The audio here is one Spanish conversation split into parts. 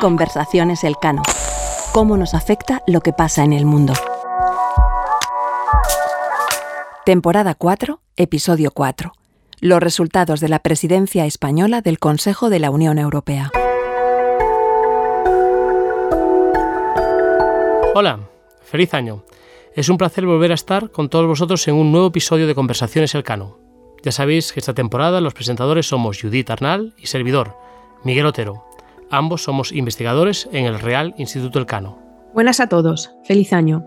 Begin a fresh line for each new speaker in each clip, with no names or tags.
Conversaciones Elcano. ¿Cómo nos afecta lo que pasa en el mundo? Temporada 4, episodio 4. Los resultados de la presidencia española del Consejo de la Unión Europea.
Hola, feliz año. Es un placer volver a estar con todos vosotros en un nuevo episodio de Conversaciones Elcano. Ya sabéis que esta temporada los presentadores somos Judith Arnal y servidor, Miguel Otero. Ambos somos investigadores en el Real Instituto Elcano.
Buenas a todos, feliz año.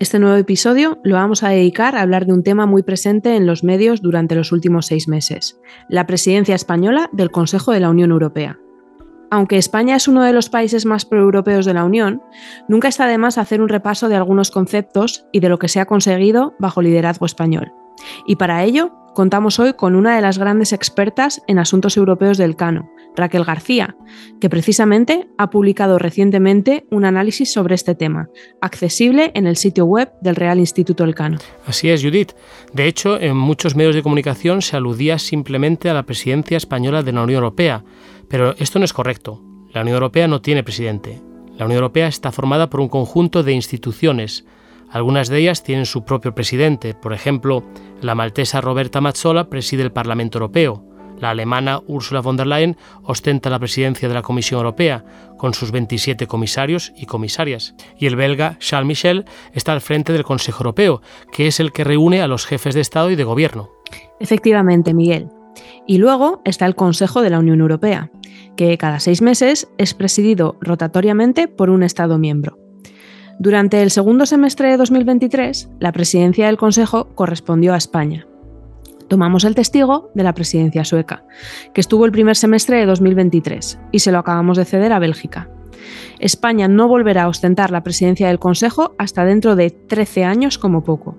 Este nuevo episodio lo vamos a dedicar a hablar de un tema muy presente en los medios durante los últimos seis meses, la presidencia española del Consejo de la Unión Europea. Aunque España es uno de los países más proeuropeos de la Unión, nunca está de más hacer un repaso de algunos conceptos y de lo que se ha conseguido bajo liderazgo español. Y para ello contamos hoy con una de las grandes expertas en asuntos europeos del Cano, Raquel García, que precisamente ha publicado recientemente un análisis sobre este tema, accesible en el sitio web del Real Instituto Elcano.
Así es, Judith. De hecho, en muchos medios de comunicación se aludía simplemente a la presidencia española de la Unión Europea, pero esto no es correcto. La Unión Europea no tiene presidente. La Unión Europea está formada por un conjunto de instituciones, algunas de ellas tienen su propio presidente, por ejemplo, la maltesa Roberta Mazzola preside el Parlamento Europeo, la alemana Ursula von der Leyen ostenta la presidencia de la Comisión Europea, con sus 27 comisarios y comisarias, y el belga Charles Michel está al frente del Consejo Europeo, que es el que reúne a los jefes de Estado y de Gobierno.
Efectivamente, Miguel. Y luego está el Consejo de la Unión Europea, que cada seis meses es presidido rotatoriamente por un Estado miembro. Durante el segundo semestre de 2023, la presidencia del Consejo correspondió a España. Tomamos el testigo de la presidencia sueca, que estuvo el primer semestre de 2023, y se lo acabamos de ceder a Bélgica. España no volverá a ostentar la presidencia del Consejo hasta dentro de 13 años como poco.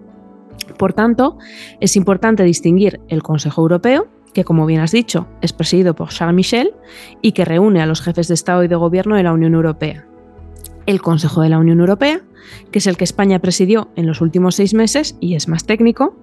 Por tanto, es importante distinguir el Consejo Europeo, que como bien has dicho, es presidido por Charles Michel y que reúne a los jefes de Estado y de Gobierno de la Unión Europea, el Consejo de la Unión Europea, que es el que España presidió en los últimos seis meses y es más técnico,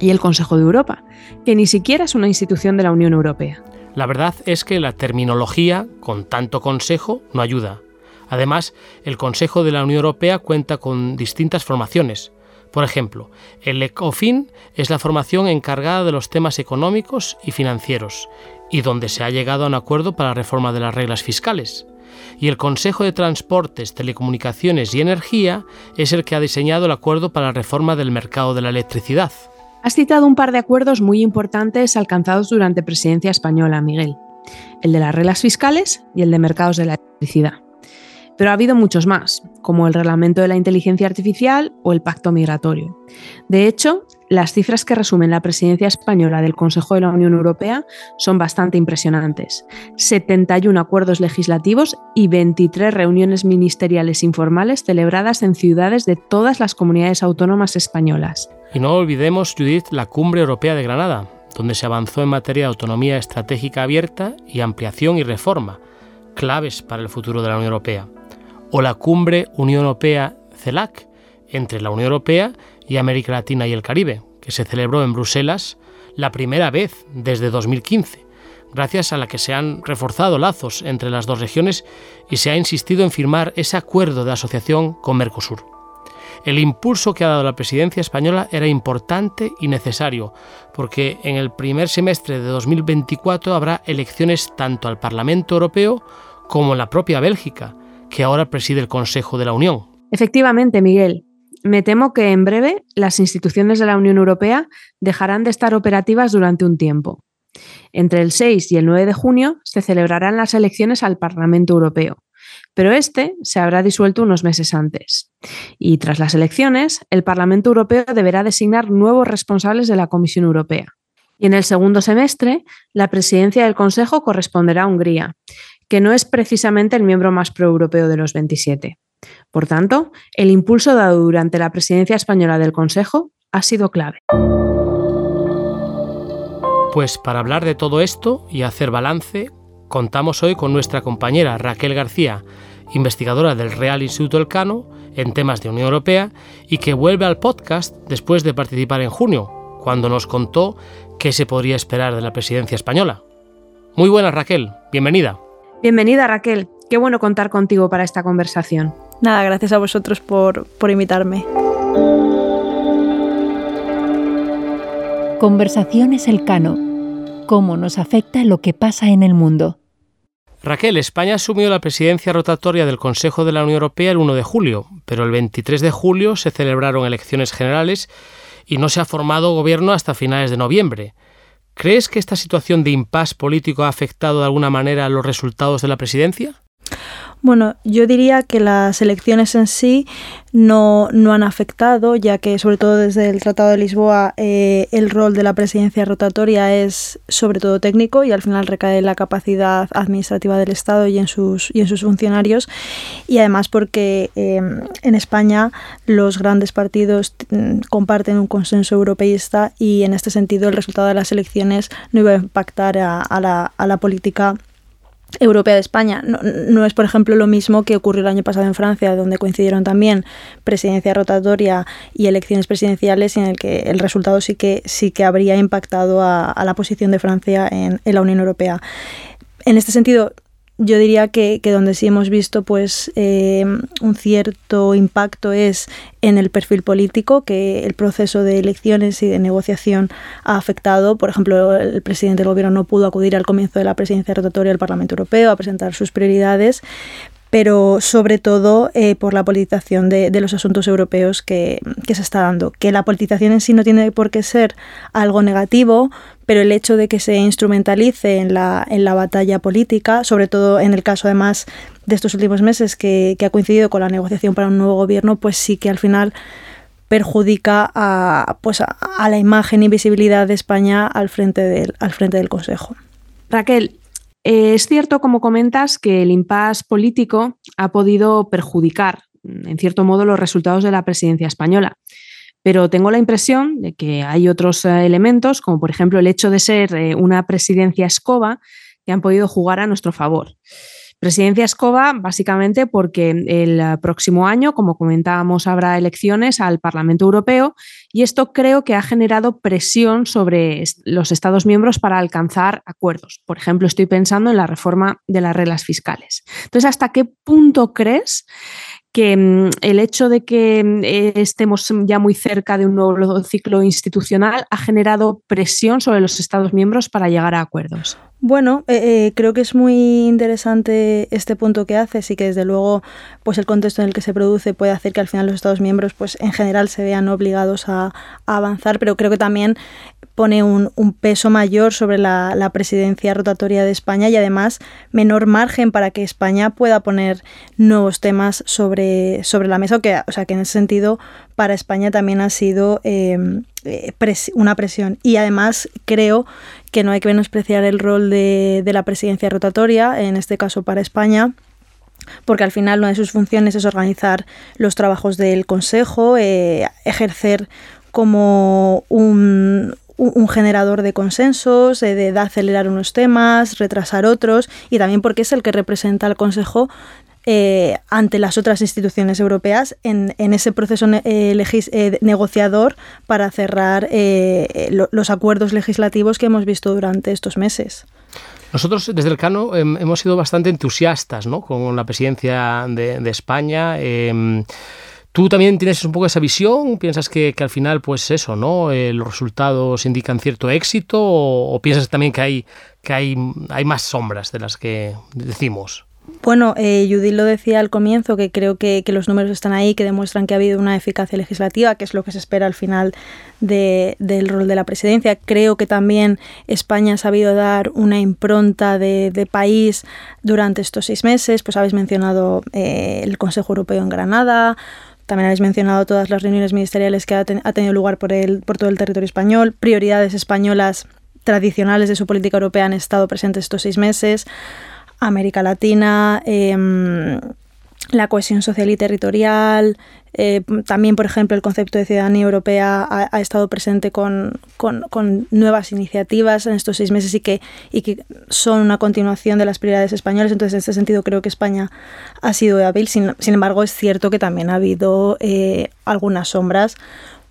y el Consejo de Europa, que ni siquiera es una institución de la Unión Europea.
La verdad es que la terminología, con tanto consejo, no ayuda. Además, el Consejo de la Unión Europea cuenta con distintas formaciones. Por ejemplo, el ECOFIN es la formación encargada de los temas económicos y financieros, y donde se ha llegado a un acuerdo para la reforma de las reglas fiscales y el Consejo de Transportes, Telecomunicaciones y Energía es el que ha diseñado el acuerdo para la reforma del mercado de la electricidad.
Has citado un par de acuerdos muy importantes alcanzados durante presidencia española, Miguel. El de las reglas fiscales y el de mercados de la electricidad. Pero ha habido muchos más, como el Reglamento de la Inteligencia Artificial o el Pacto Migratorio. De hecho, las cifras que resumen la presidencia española del Consejo de la Unión Europea son bastante impresionantes. 71 acuerdos legislativos y 23 reuniones ministeriales informales celebradas en ciudades de todas las comunidades autónomas españolas.
Y no olvidemos, Judith, la Cumbre Europea de Granada, donde se avanzó en materia de autonomía estratégica abierta y ampliación y reforma, claves para el futuro de la Unión Europea o la cumbre Unión Europea-CELAC entre la Unión Europea y América Latina y el Caribe, que se celebró en Bruselas la primera vez desde 2015, gracias a la que se han reforzado lazos entre las dos regiones y se ha insistido en firmar ese acuerdo de asociación con Mercosur. El impulso que ha dado la presidencia española era importante y necesario, porque en el primer semestre de 2024 habrá elecciones tanto al Parlamento Europeo como en la propia Bélgica, que ahora preside el Consejo de la Unión.
Efectivamente, Miguel. Me temo que en breve las instituciones de la Unión Europea dejarán de estar operativas durante un tiempo. Entre el 6 y el 9 de junio se celebrarán las elecciones al Parlamento Europeo, pero este se habrá disuelto unos meses antes. Y tras las elecciones, el Parlamento Europeo deberá designar nuevos responsables de la Comisión Europea. Y en el segundo semestre, la presidencia del Consejo corresponderá a Hungría, que no es precisamente el miembro más proeuropeo de los 27. Por tanto, el impulso dado durante la presidencia española del Consejo ha sido clave.
Pues para hablar de todo esto y hacer balance, contamos hoy con nuestra compañera Raquel García, investigadora del Real Instituto Elcano en temas de Unión Europea y que vuelve al podcast después de participar en junio, cuando nos contó qué se podría esperar de la presidencia española. Muy buenas, Raquel. Bienvenida.
Bienvenida, Raquel. Qué bueno contar contigo para esta conversación.
Nada, gracias a vosotros por, por invitarme.
Conversaciones Elcano. ¿Cómo nos afecta lo que pasa en el mundo?
Raquel, España asumió la presidencia rotatoria del Consejo de la Unión Europea el 1 de julio, pero el 23 de julio se celebraron elecciones generales y no se ha formado gobierno hasta finales de noviembre. ¿Crees que esta situación de impas político ha afectado de alguna manera los resultados de la presidencia?
Bueno, yo diría que las elecciones en sí no, no han afectado, ya que sobre todo desde el Tratado de Lisboa eh, el rol de la presidencia rotatoria es sobre todo técnico y al final recae en la capacidad administrativa del Estado y en sus, y en sus funcionarios. Y además porque eh, en España los grandes partidos mm, comparten un consenso europeísta y en este sentido el resultado de las elecciones no iba a impactar a, la, a la política Europea de España. No, es, por ejemplo, lo mismo que ocurrió el año pasado en Francia, donde coincidieron también presidencia rotatoria y elecciones presidenciales, en el que el resultado sí que, sí que habría impactado a, la posición de Francia en la Unión Europea. En este sentido, yo diría que, donde sí hemos visto pues eh, un cierto impacto es en el perfil político que el proceso de elecciones y de negociación ha afectado. Por ejemplo, el presidente del gobierno no pudo acudir al comienzo de la presidencia rotatoria del Parlamento Europeo a presentar sus prioridades, pero sobre todo eh, por la politización de, los asuntos europeos que, se está dando. Que la politización en sí no tiene por qué ser algo negativo, pero el hecho de que se instrumentalice en la, en la batalla política, sobre todo en el caso además de estos últimos meses que, ha coincidido con la negociación para un nuevo gobierno, pues sí que al final perjudica a, pues a, la imagen y visibilidad de España al frente del, al frente del Consejo.
Raquel, eh, es cierto, como comentas, que el impasse político ha podido perjudicar, en cierto modo, los resultados de la presidencia española. Pero tengo la impresión de que hay otros eh, elementos, como por ejemplo el hecho de ser eh, una presidencia escoba, que han podido jugar a nuestro favor. Presidencia Escoba, básicamente porque el próximo año, como comentábamos, habrá elecciones al Parlamento Europeo y esto creo que ha generado presión sobre los Estados miembros para alcanzar acuerdos. Por ejemplo, estoy pensando en la reforma de las reglas fiscales. Entonces, ¿hasta qué punto crees que mm, el hecho de que mm, estemos ya muy cerca de un nuevo ciclo institucional ha generado presión sobre los Estados miembros para llegar a acuerdos.
Bueno, eh, eh, creo que es muy interesante este punto que haces y que desde luego pues el contexto en el que se produce puede hacer que al final los Estados miembros pues en general se vean obligados a, avanzar, pero creo que también pone un, peso mayor sobre la, presidencia rotatoria de España y además menor margen para que España pueda poner nuevos temas sobre, sobre la mesa. O, que, o sea que en ese sentido para España también ha sido em, eh, una presión. Y además creo que no hay que menospreciar el rol de, la presidencia rotatoria, en este caso para España porque al final una de sus funciones es organizar los trabajos del Consejo, eh, ejercer como un, un generador de consensos, de, acelerar unos temas, retrasar otros, y también porque es el que representa al Consejo eh, ante las otras instituciones europeas en, ese proceso eh, eh, negociador para cerrar los acuerdos legislativos que hemos visto durante estos meses.
Nosotros desde el Cano em, hemos sido bastante entusiastas ¿no? con la presidencia de, España. Em, ¿Tú también tienes un poco esa visión? ¿Piensas que, al final, pues eso, ¿no? Los resultados indican cierto éxito o, piensas también que hay, que hay, hay más sombras de las que decimos?
Bueno, eh, Judith lo decía al comienzo, que creo que, los números están ahí, que demuestran que ha habido una eficacia legislativa, que es lo que se espera al final del rol de la presidencia. Creo que también España ha sabido dar una impronta de, país durante estos seis meses. Pues habéis mencionado eh, el Consejo Europeo en Granada, también habéis mencionado todas las reuniones ministeriales que ha, tenido lugar por, el, por todo el territorio español, prioridades españolas tradicionales de su política europea han estado presentes estos seis meses, América Latina, em, la cohesión social y territorial, eh, también, por ejemplo, el concepto de ciudadanía europea ha, estado presente con, nuevas iniciativas en estos seis meses y que, y que son una continuación de las prioridades españolas. Entonces, en este sentido, creo que España ha sido hábil. Sin, embargo, es cierto que también ha habido eh, algunas sombras.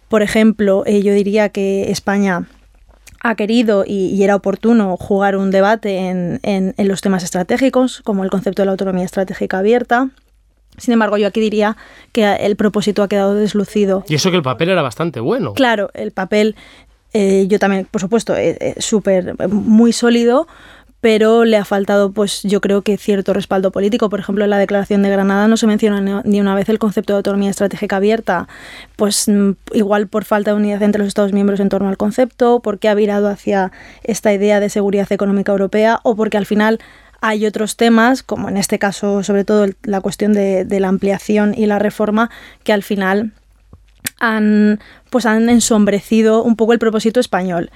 Por ejemplo, eh, yo diría que España ha querido y, era oportuno jugar un debate en, en, los temas estratégicos, como el concepto de la autonomía estratégica abierta. Sin embargo, yo aquí diría que el propósito ha quedado deslucido.
Y eso que el papel era bastante bueno.
Claro, el papel, eh, yo también, por supuesto, es eh, eh, súper, muy sólido, pero le ha faltado, pues yo creo que cierto respaldo político. Por ejemplo, en la Declaración de Granada no se menciona ni una vez el concepto de autonomía estratégica abierta, pues mm, igual por falta de unidad entre los Estados miembros en torno al concepto, porque ha virado hacia esta idea de seguridad económica europea o porque al final hay otros temas, como en este caso sobre todo la cuestión de, la ampliación y la reforma, que al final han, pues han ensombrecido un poco el propósito español.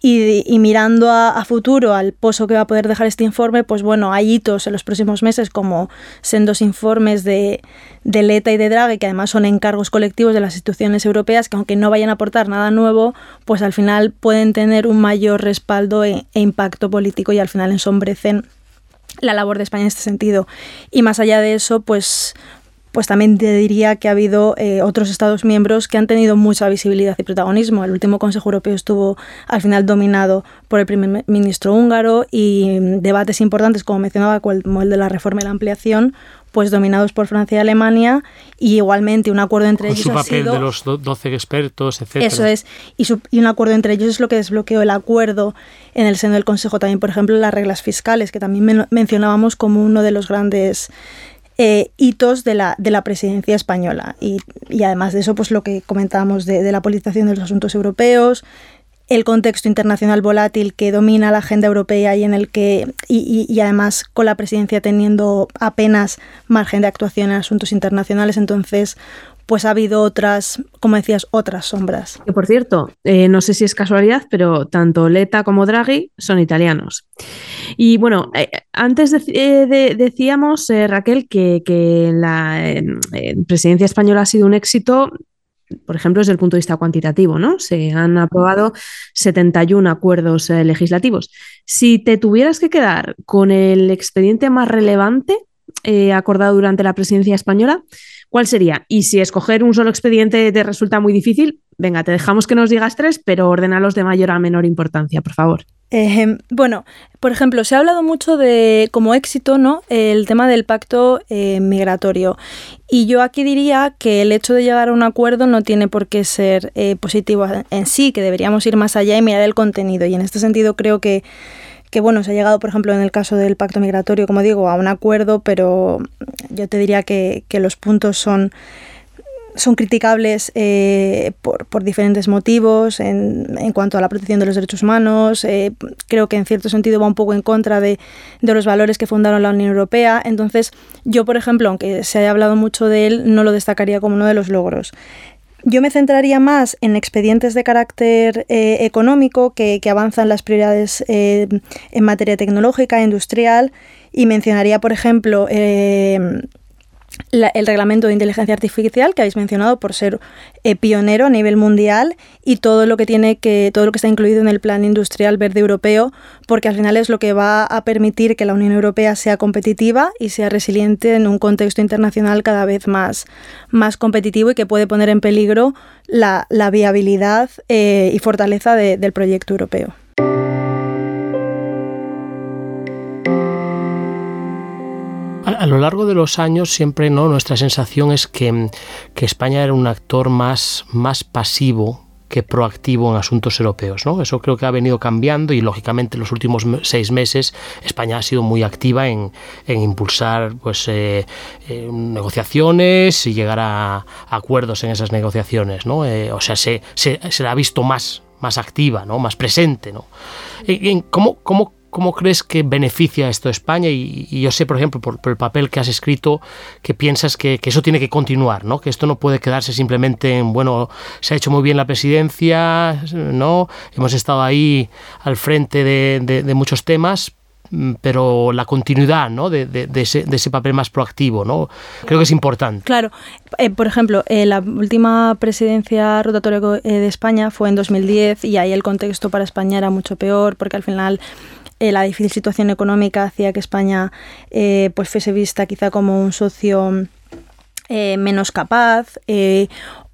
Y, mirando a, futuro, al pozo que va a poder dejar este informe, pues bueno, hay hitos en los próximos meses como sendos informes de, de Leta y de Draghi, que además son encargos colectivos de las instituciones europeas, que aunque no vayan a aportar nada nuevo, pues al final pueden tener un mayor respaldo e, e impacto político y al final ensombrecen la labor de España en este sentido. Y más allá de eso, pues pues también te diría que ha habido eh, otros Estados miembros que han tenido mucha visibilidad y protagonismo. El último Consejo Europeo estuvo al final dominado por el primer ministro húngaro y mm, debates importantes, como mencionaba, como el de la reforma y la ampliación, pues dominados por Francia y Alemania y igualmente un acuerdo entre ellos
su papel de los 12 expertos, etc.
Eso es, y, y, un acuerdo entre ellos es lo que desbloqueó el acuerdo en el seno del Consejo también, por ejemplo, las reglas fiscales, que también mencionábamos como uno de los grandes eh, hitos de la, de la presidencia española. Y, además de eso, pues lo que comentábamos de, la politización de los asuntos europeos, el contexto internacional volátil que domina la agenda europea y en el que y, y, además con la presidencia teniendo apenas margen de actuación en asuntos internacionales entonces pues ha habido otras, como decías, otras sombras.
Que por cierto, eh, no sé si es casualidad, pero tanto Leta como Draghi son italianos. Y bueno, eh, antes eh, decíamos, Raquel, que, que la presidencia española ha sido un éxito por ejemplo, desde el punto de vista cuantitativo, ¿no? Se han aprobado 71 acuerdos legislativos. Si te tuvieras que quedar con el expediente más relevante acordado durante la presidencia española, ¿Cuál sería? Y si escoger un solo expediente te resulta muy difícil, venga, te dejamos que nos digas tres, pero ordenalos de mayor a menor importancia, por favor.
bueno, por ejemplo, se ha hablado mucho de como éxito, ¿no? El tema del pacto eh, migratorio. Y yo aquí diría que el hecho de llegar a un acuerdo no tiene por qué ser eh, positivo en sí, que deberíamos ir más allá y mirar el contenido. Y en este sentido creo que que bueno, se ha llegado, por ejemplo, en el caso del pacto migratorio, como digo, a un acuerdo, pero yo te diría que, los puntos son son criticables eh, por, diferentes motivos en, en, cuanto a la protección de los derechos humanos. Eh, creo que en cierto sentido va un poco en contra de, de, los valores que fundaron la Unión Europea. Entonces, yo, por ejemplo, aunque se haya hablado mucho de él, no lo destacaría como uno de los logros. Yo me centraría más en expedientes de carácter eh, económico que, avanzan las prioridades eh, en materia tecnológica, industrial, y mencionaría, por ejemplo, eh, el reglamento de inteligencia artificial que habéis mencionado por ser eh, pionero a nivel mundial y todo lo que tiene que todo lo que está incluido en el plan industrial verde europeo porque al final es lo que va a permitir que la Unión Europea sea competitiva y sea resiliente en un contexto internacional cada vez más, más competitivo y que puede poner en peligro la, viabilidad eh, y fortaleza del proyecto europeo.
A, lo largo de los años siempre no nuestra sensación es que, España era un actor más, más pasivo que proactivo en asuntos europeos. ¿no? Eso creo que ha venido cambiando y lógicamente en los últimos seis meses España ha sido muy activa en, impulsar pues, eh, eh, negociaciones y llegar a, acuerdos en esas negociaciones. ¿no? Eh, o sea, se, se, la ha visto más, más activa, ¿no? más presente. ¿no? ¿Cómo, cómo ¿Cómo crees que beneficia esto a España? Y, yo sé, por ejemplo, por, el papel que has escrito, que piensas que, eso tiene que continuar, ¿no? Que esto no puede quedarse simplemente en, bueno, se ha hecho muy bien la presidencia, ¿no? Hemos estado ahí al frente de, muchos temas, mm, pero la continuidad ¿no? de, ese, papel más proactivo ¿no? creo que es importante.
Claro, eh, por ejemplo, eh, la última presidencia rotatoria eh, de España fue en 2010 y ahí el contexto para España era mucho peor porque al final eh, la difícil situación económica hacía que España eh, pues fuese vista quizá como un socio eh, menos capaz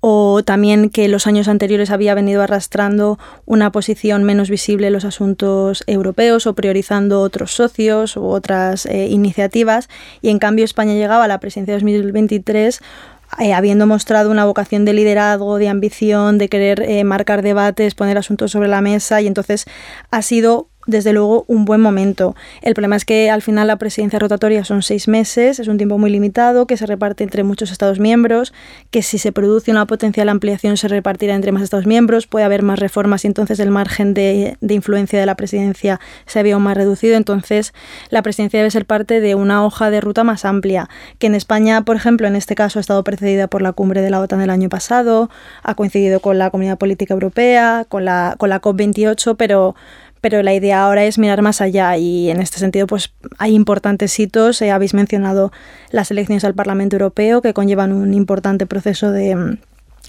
o también que los años anteriores había venido arrastrando una posición menos visible en los asuntos europeos o priorizando otros socios u otras iniciativas. Y en cambio España llegaba a la presidencia de 2023 eh, habiendo mostrado una vocación de liderazgo, de ambición, de querer marcar debates, poner asuntos sobre la mesa y entonces ha sido desde luego un buen momento. El problema es que al final la presidencia rotatoria son seis meses, es un tiempo muy limitado, que se reparte entre muchos Estados miembros, que si se produce una potencial ampliación se repartirá entre más Estados miembros, puede haber más reformas y entonces el margen de, influencia de la presidencia se ve aún más reducido. Entonces la presidencia debe ser parte de una hoja de ruta más amplia, que en España, por ejemplo, en este caso ha estado precedida por la cumbre de la OTAN del año pasado, ha coincidido con la Comunidad Política Europea, con la, con la COP28, pero pero la idea ahora es mirar más allá y en este sentido pues hay importantes hitos. Eh, habéis mencionado las elecciones al Parlamento Europeo que conllevan un importante proceso de,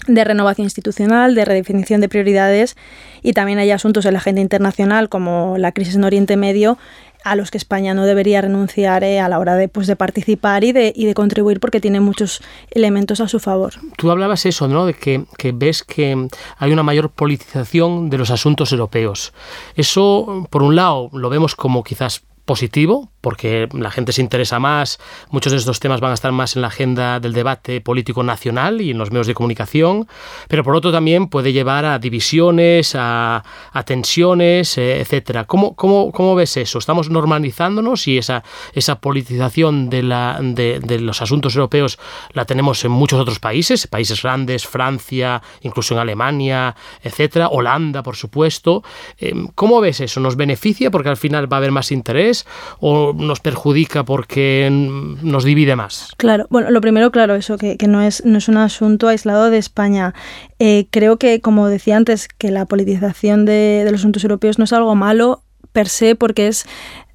de renovación institucional, de redefinición de prioridades y también hay asuntos en la agenda internacional como la crisis en Oriente Medio a los que España no debería renunciar eh, a la hora de, pues, de participar y de, y de contribuir porque tiene muchos elementos a su favor.
Tú hablabas eso, ¿no? De que, que, ves que hay una mayor politización de los asuntos europeos. Eso, por un lado, lo vemos como quizás positivo, porque la gente se interesa más, muchos de estos temas van a estar más en la agenda del debate político nacional y en los medios de comunicación, pero por otro también puede llevar a divisiones, a, tensiones, eh, etcétera. ¿Cómo, cómo, cómo ves eso? ¿Estamos normalizándonos y esa, esa politización de, la, de, de, los asuntos europeos la tenemos en muchos otros países, países grandes, Francia, incluso en Alemania, etcétera, Holanda, por supuesto? Eh, ¿Cómo ves eso? ¿Nos beneficia porque al final va a haber más interés o nos perjudica porque nos divide más?
Claro, bueno, lo primero, claro, eso, que, no, es, no es un asunto aislado de España. Eh, creo que, como decía antes, que la politización de, de los asuntos europeos no es algo malo per se porque es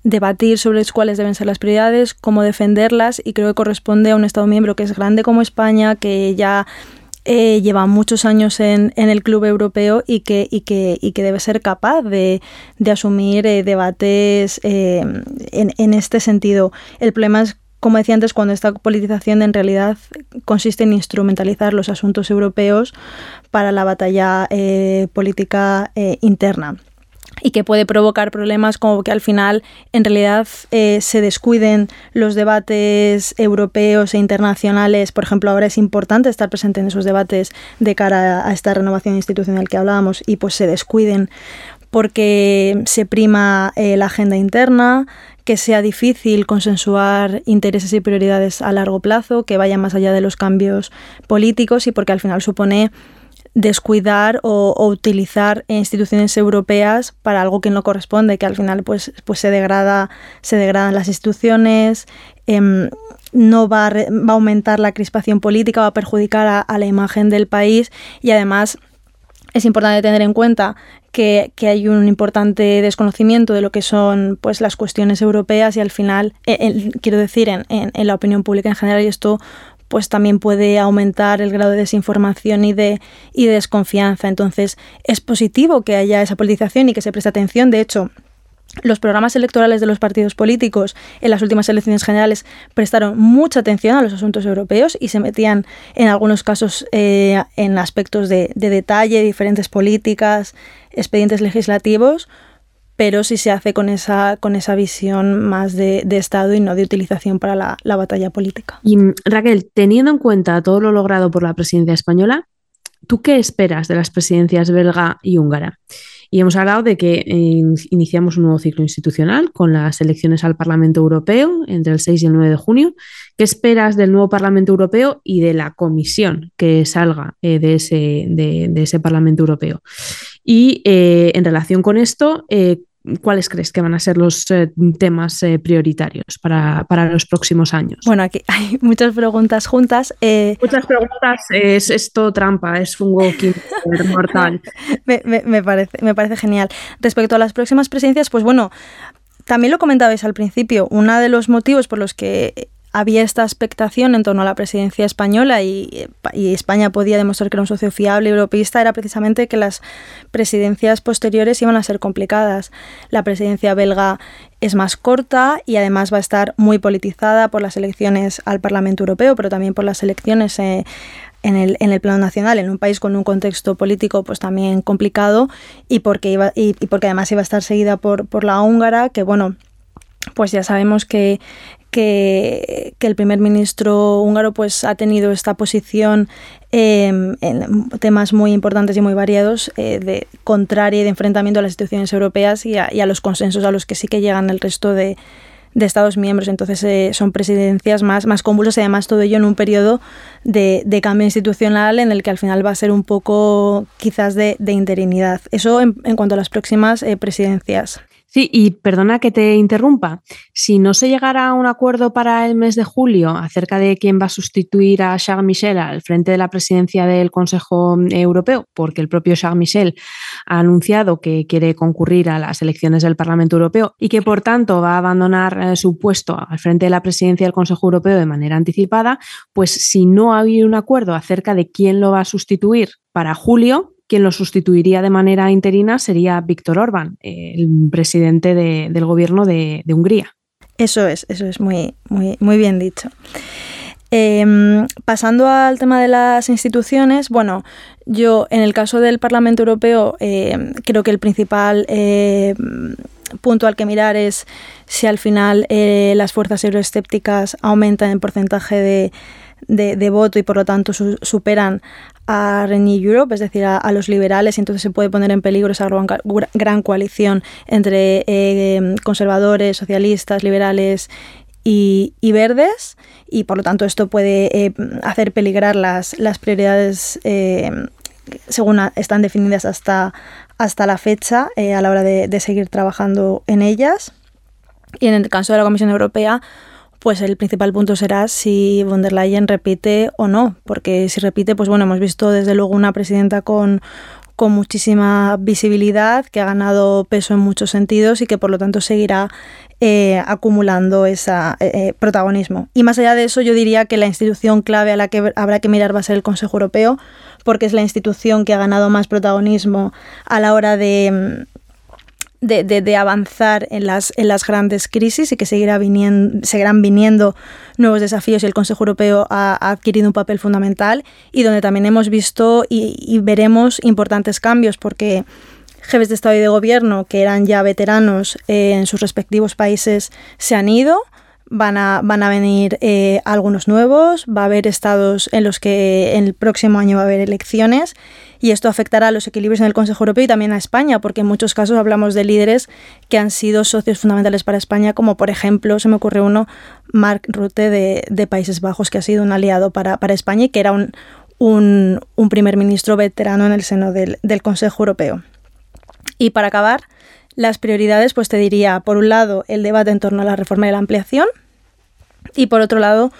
debatir sobre cuáles deben ser las prioridades, cómo defenderlas y creo que corresponde a un Estado miembro que es grande como España, que ya eh, lleva muchos años en, en, el club europeo y que, y que, y que debe ser capaz de, de asumir eh, debates eh, en, en, este sentido. El problema es, como decía antes, cuando esta politización en realidad consiste en instrumentalizar los asuntos europeos para la batalla política interna y que puede provocar problemas como que al final en realidad eh, se descuiden los debates europeos e internacionales. Por ejemplo, ahora es importante estar presente en esos debates de cara a esta renovación institucional que hablábamos y pues se descuiden porque se prima eh, la agenda interna, que sea difícil consensuar intereses y prioridades a largo plazo, que vayan más allá de los cambios políticos y porque al final supone descuidar o, utilizar instituciones europeas para algo que no corresponde, que al final pues, pues se degrada, se degradan las instituciones, em, no va a, va a, aumentar la crispación política, va a perjudicar a, la imagen del país y además es importante tener en cuenta que, hay un importante desconocimiento de lo que son pues las cuestiones europeas y al final, eh, quiero decir, en, en, la opinión pública en general, y esto pues también puede aumentar el grado de desinformación y de, y de desconfianza. Entonces, es positivo que haya esa politización y que se preste atención. De hecho, los programas electorales de los partidos políticos en las últimas elecciones generales prestaron mucha atención a los asuntos europeos y se metían en algunos casos eh, en aspectos de, de detalle, diferentes políticas, expedientes legislativos, pero si se hace con esa, con esa visión más de, Estado y no de utilización para la, la, batalla política.
Y Raquel, teniendo en cuenta todo lo logrado por la presidencia española, ¿tú qué esperas de las presidencias belga y húngara? Y hemos hablado de que iniciamos un nuevo ciclo institucional con las elecciones al Parlamento Europeo entre el 6 y el 9 de junio. ¿Qué esperas del nuevo Parlamento Europeo y de la comisión que salga eh, de, ese, de, ese, Parlamento Europeo? Y eh, en relación con esto, eh, ¿cuáles crees que van a ser los temas prioritarios para, para, los próximos años?
Bueno, aquí hay muchas preguntas juntas.
Muchas preguntas, es, es, todo trampa, es un walking mortal.
me, me, me, parece, me parece genial. Respecto a las próximas presidencias, pues bueno, también lo comentabais al principio, uno de los motivos por los que había esta expectación en torno a la presidencia española y, España podía demostrar que era un socio fiable europeísta, era precisamente que las presidencias posteriores iban a ser complicadas. La presidencia belga es más corta y además va a estar muy politizada por las elecciones al Parlamento Europeo, pero también por las elecciones eh, en el, en el plano nacional, en un país con un contexto político pues también complicado y porque, iba, y, porque además iba a estar seguida por, por la húngara, que bueno, pues ya sabemos que, que, el primer ministro húngaro pues ha tenido esta posición em, en temas muy importantes y muy variados eh, de contraria y de enfrentamiento a las instituciones europeas y a, y a los consensos a los que sí que llegan el resto de, de Estados miembros. Entonces eh, son presidencias más, más convulsas y además todo ello en un periodo de, cambio institucional en el que al final va a ser un poco quizás de, interinidad. Eso en, cuanto a las próximas eh, presidencias.
Sí, y perdona que te interrumpa. Si no se llegara a un acuerdo para el mes de julio acerca de quién va a sustituir a Charles Michel al frente de la presidencia del Consejo Europeo, porque el propio Charles Michel ha anunciado que quiere concurrir a las elecciones del Parlamento Europeo y que por tanto va a abandonar eh, su puesto al frente de la presidencia del Consejo Europeo de manera anticipada, pues si no ha habido un acuerdo acerca de quién lo va a sustituir para julio, quien lo sustituiría de manera interina sería Víctor Orbán, el presidente del gobierno de, Hungría.
Eso es, eso es muy, muy, muy bien dicho. Em, pasando al tema de las instituciones, bueno, yo en el caso del Parlamento Europeo em, creo que el principal em, punto al que mirar es si al final eh, las fuerzas euroescépticas aumentan el porcentaje de, voto y por lo tanto superan a Renew Europe, es decir, a, los liberales, y entonces se puede poner en peligro esa gran, coalición entre eh, conservadores, socialistas, liberales y, verdes, y por lo tanto esto puede eh, hacer peligrar las, prioridades eh, según están definidas hasta, hasta la fecha a la hora de, de seguir trabajando en ellas. Y en el caso de la Comisión Europea, pues el principal punto será si von der Leyen repite o no, porque si repite, pues bueno, hemos visto desde luego una presidenta con, con muchísima visibilidad, que ha ganado peso en muchos sentidos y que por lo tanto seguirá eh, acumulando ese eh, eh, protagonismo. Y más allá de eso, yo diría que la institución clave a la que habrá que mirar va a ser el Consejo Europeo, porque es la institución que ha ganado más protagonismo a la hora de de, avanzar en las, en las grandes crisis y que seguirá viniendo, seguirán viniendo nuevos desafíos y el Consejo Europeo ha, adquirido un papel fundamental y donde también hemos visto y, veremos importantes cambios porque jefes de Estado y de Gobierno que eran ya veteranos eh, en sus respectivos países se han ido. Van a, van a venir eh, algunos nuevos, va a haber estados en los que en el próximo año va a haber elecciones y esto afectará a los equilibrios en el Consejo Europeo y también a España, porque en muchos casos hablamos de líderes que han sido socios fundamentales para España, como por ejemplo, se me ocurre uno, Mark Rutte de, Países Bajos, que ha sido un aliado para, España y que era un, primer ministro veterano en el seno del, del Consejo Europeo. Y para acabar, las prioridades, pues te diría, por un lado, el debate en torno a la reforma y la ampliación, y por otro lado,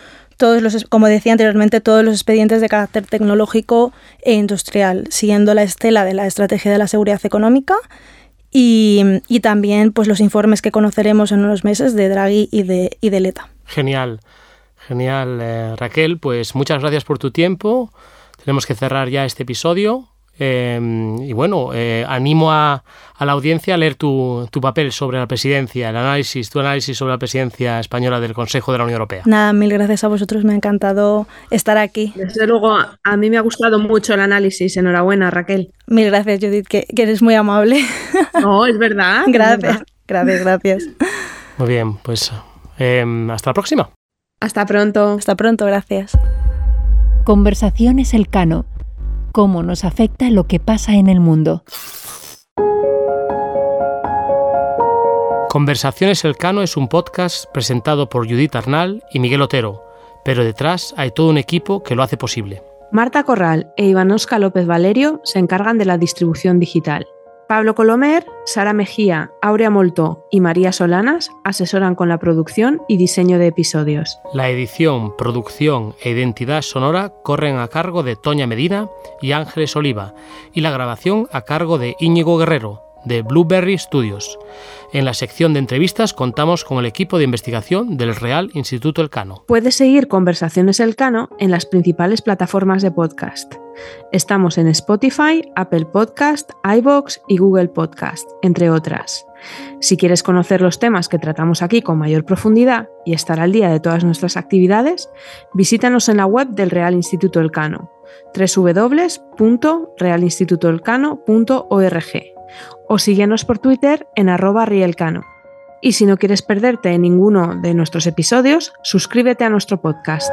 todos los, como decía anteriormente, todos los expedientes de carácter tecnológico e industrial, siguiendo la estela de la estrategia de la seguridad económica y, también pues, los informes que conoceremos en unos meses de Draghi y de, y de Leta.
Genial, genial, eh, Raquel. Pues muchas gracias por tu tiempo. Tenemos que cerrar ya este episodio. Em, y bueno, eh, animo a, la audiencia a leer tu, papel sobre la presidencia, el análisis, tu análisis sobre la presidencia española del Consejo de la Unión Europea.
Nada, mil gracias a vosotros, me ha encantado estar aquí.
Desde luego, a mí me ha gustado mucho el análisis. Enhorabuena, Raquel.
Mil gracias, Judith, que, eres muy amable.
No, es verdad.
gracias, gracias, gracias.
Muy bien, pues em, hasta la próxima.
Hasta pronto.
Hasta pronto, gracias.
Conversaciones Elcano cómo nos afecta lo que pasa en el mundo.
Conversaciones Elcano es un podcast presentado por Judith Arnal y Miguel Otero, pero detrás hay todo un equipo que lo hace posible.
Marta Corral e Ivanosca López Valerio se encargan de la distribución digital. Pablo Colomer, Sara Mejía, Aurea Molto y María Solanas asesoran con la producción y diseño de episodios.
La edición, producción e identidad sonora corren a cargo de Toña Medina y Ángeles Oliva y la grabación a cargo de Íñigo Guerrero, de Blueberry Studios. En la sección de entrevistas contamos con el equipo de investigación del Real Instituto Elcano.
Puedes seguir Conversaciones Elcano en las principales plataformas de podcast. Estamos en Spotify, Apple Podcast, iBox y Google Podcast, entre otras. Si quieres conocer los temas que tratamos aquí con mayor profundidad y estar al día de todas nuestras actividades, visítanos en la web del Real Instituto Elcano, www.realinstitutoelcano.org o síguenos por Twitter en arroba rielcano. Y si no quieres perderte ninguno de nuestros episodios, suscríbete a nuestro podcast.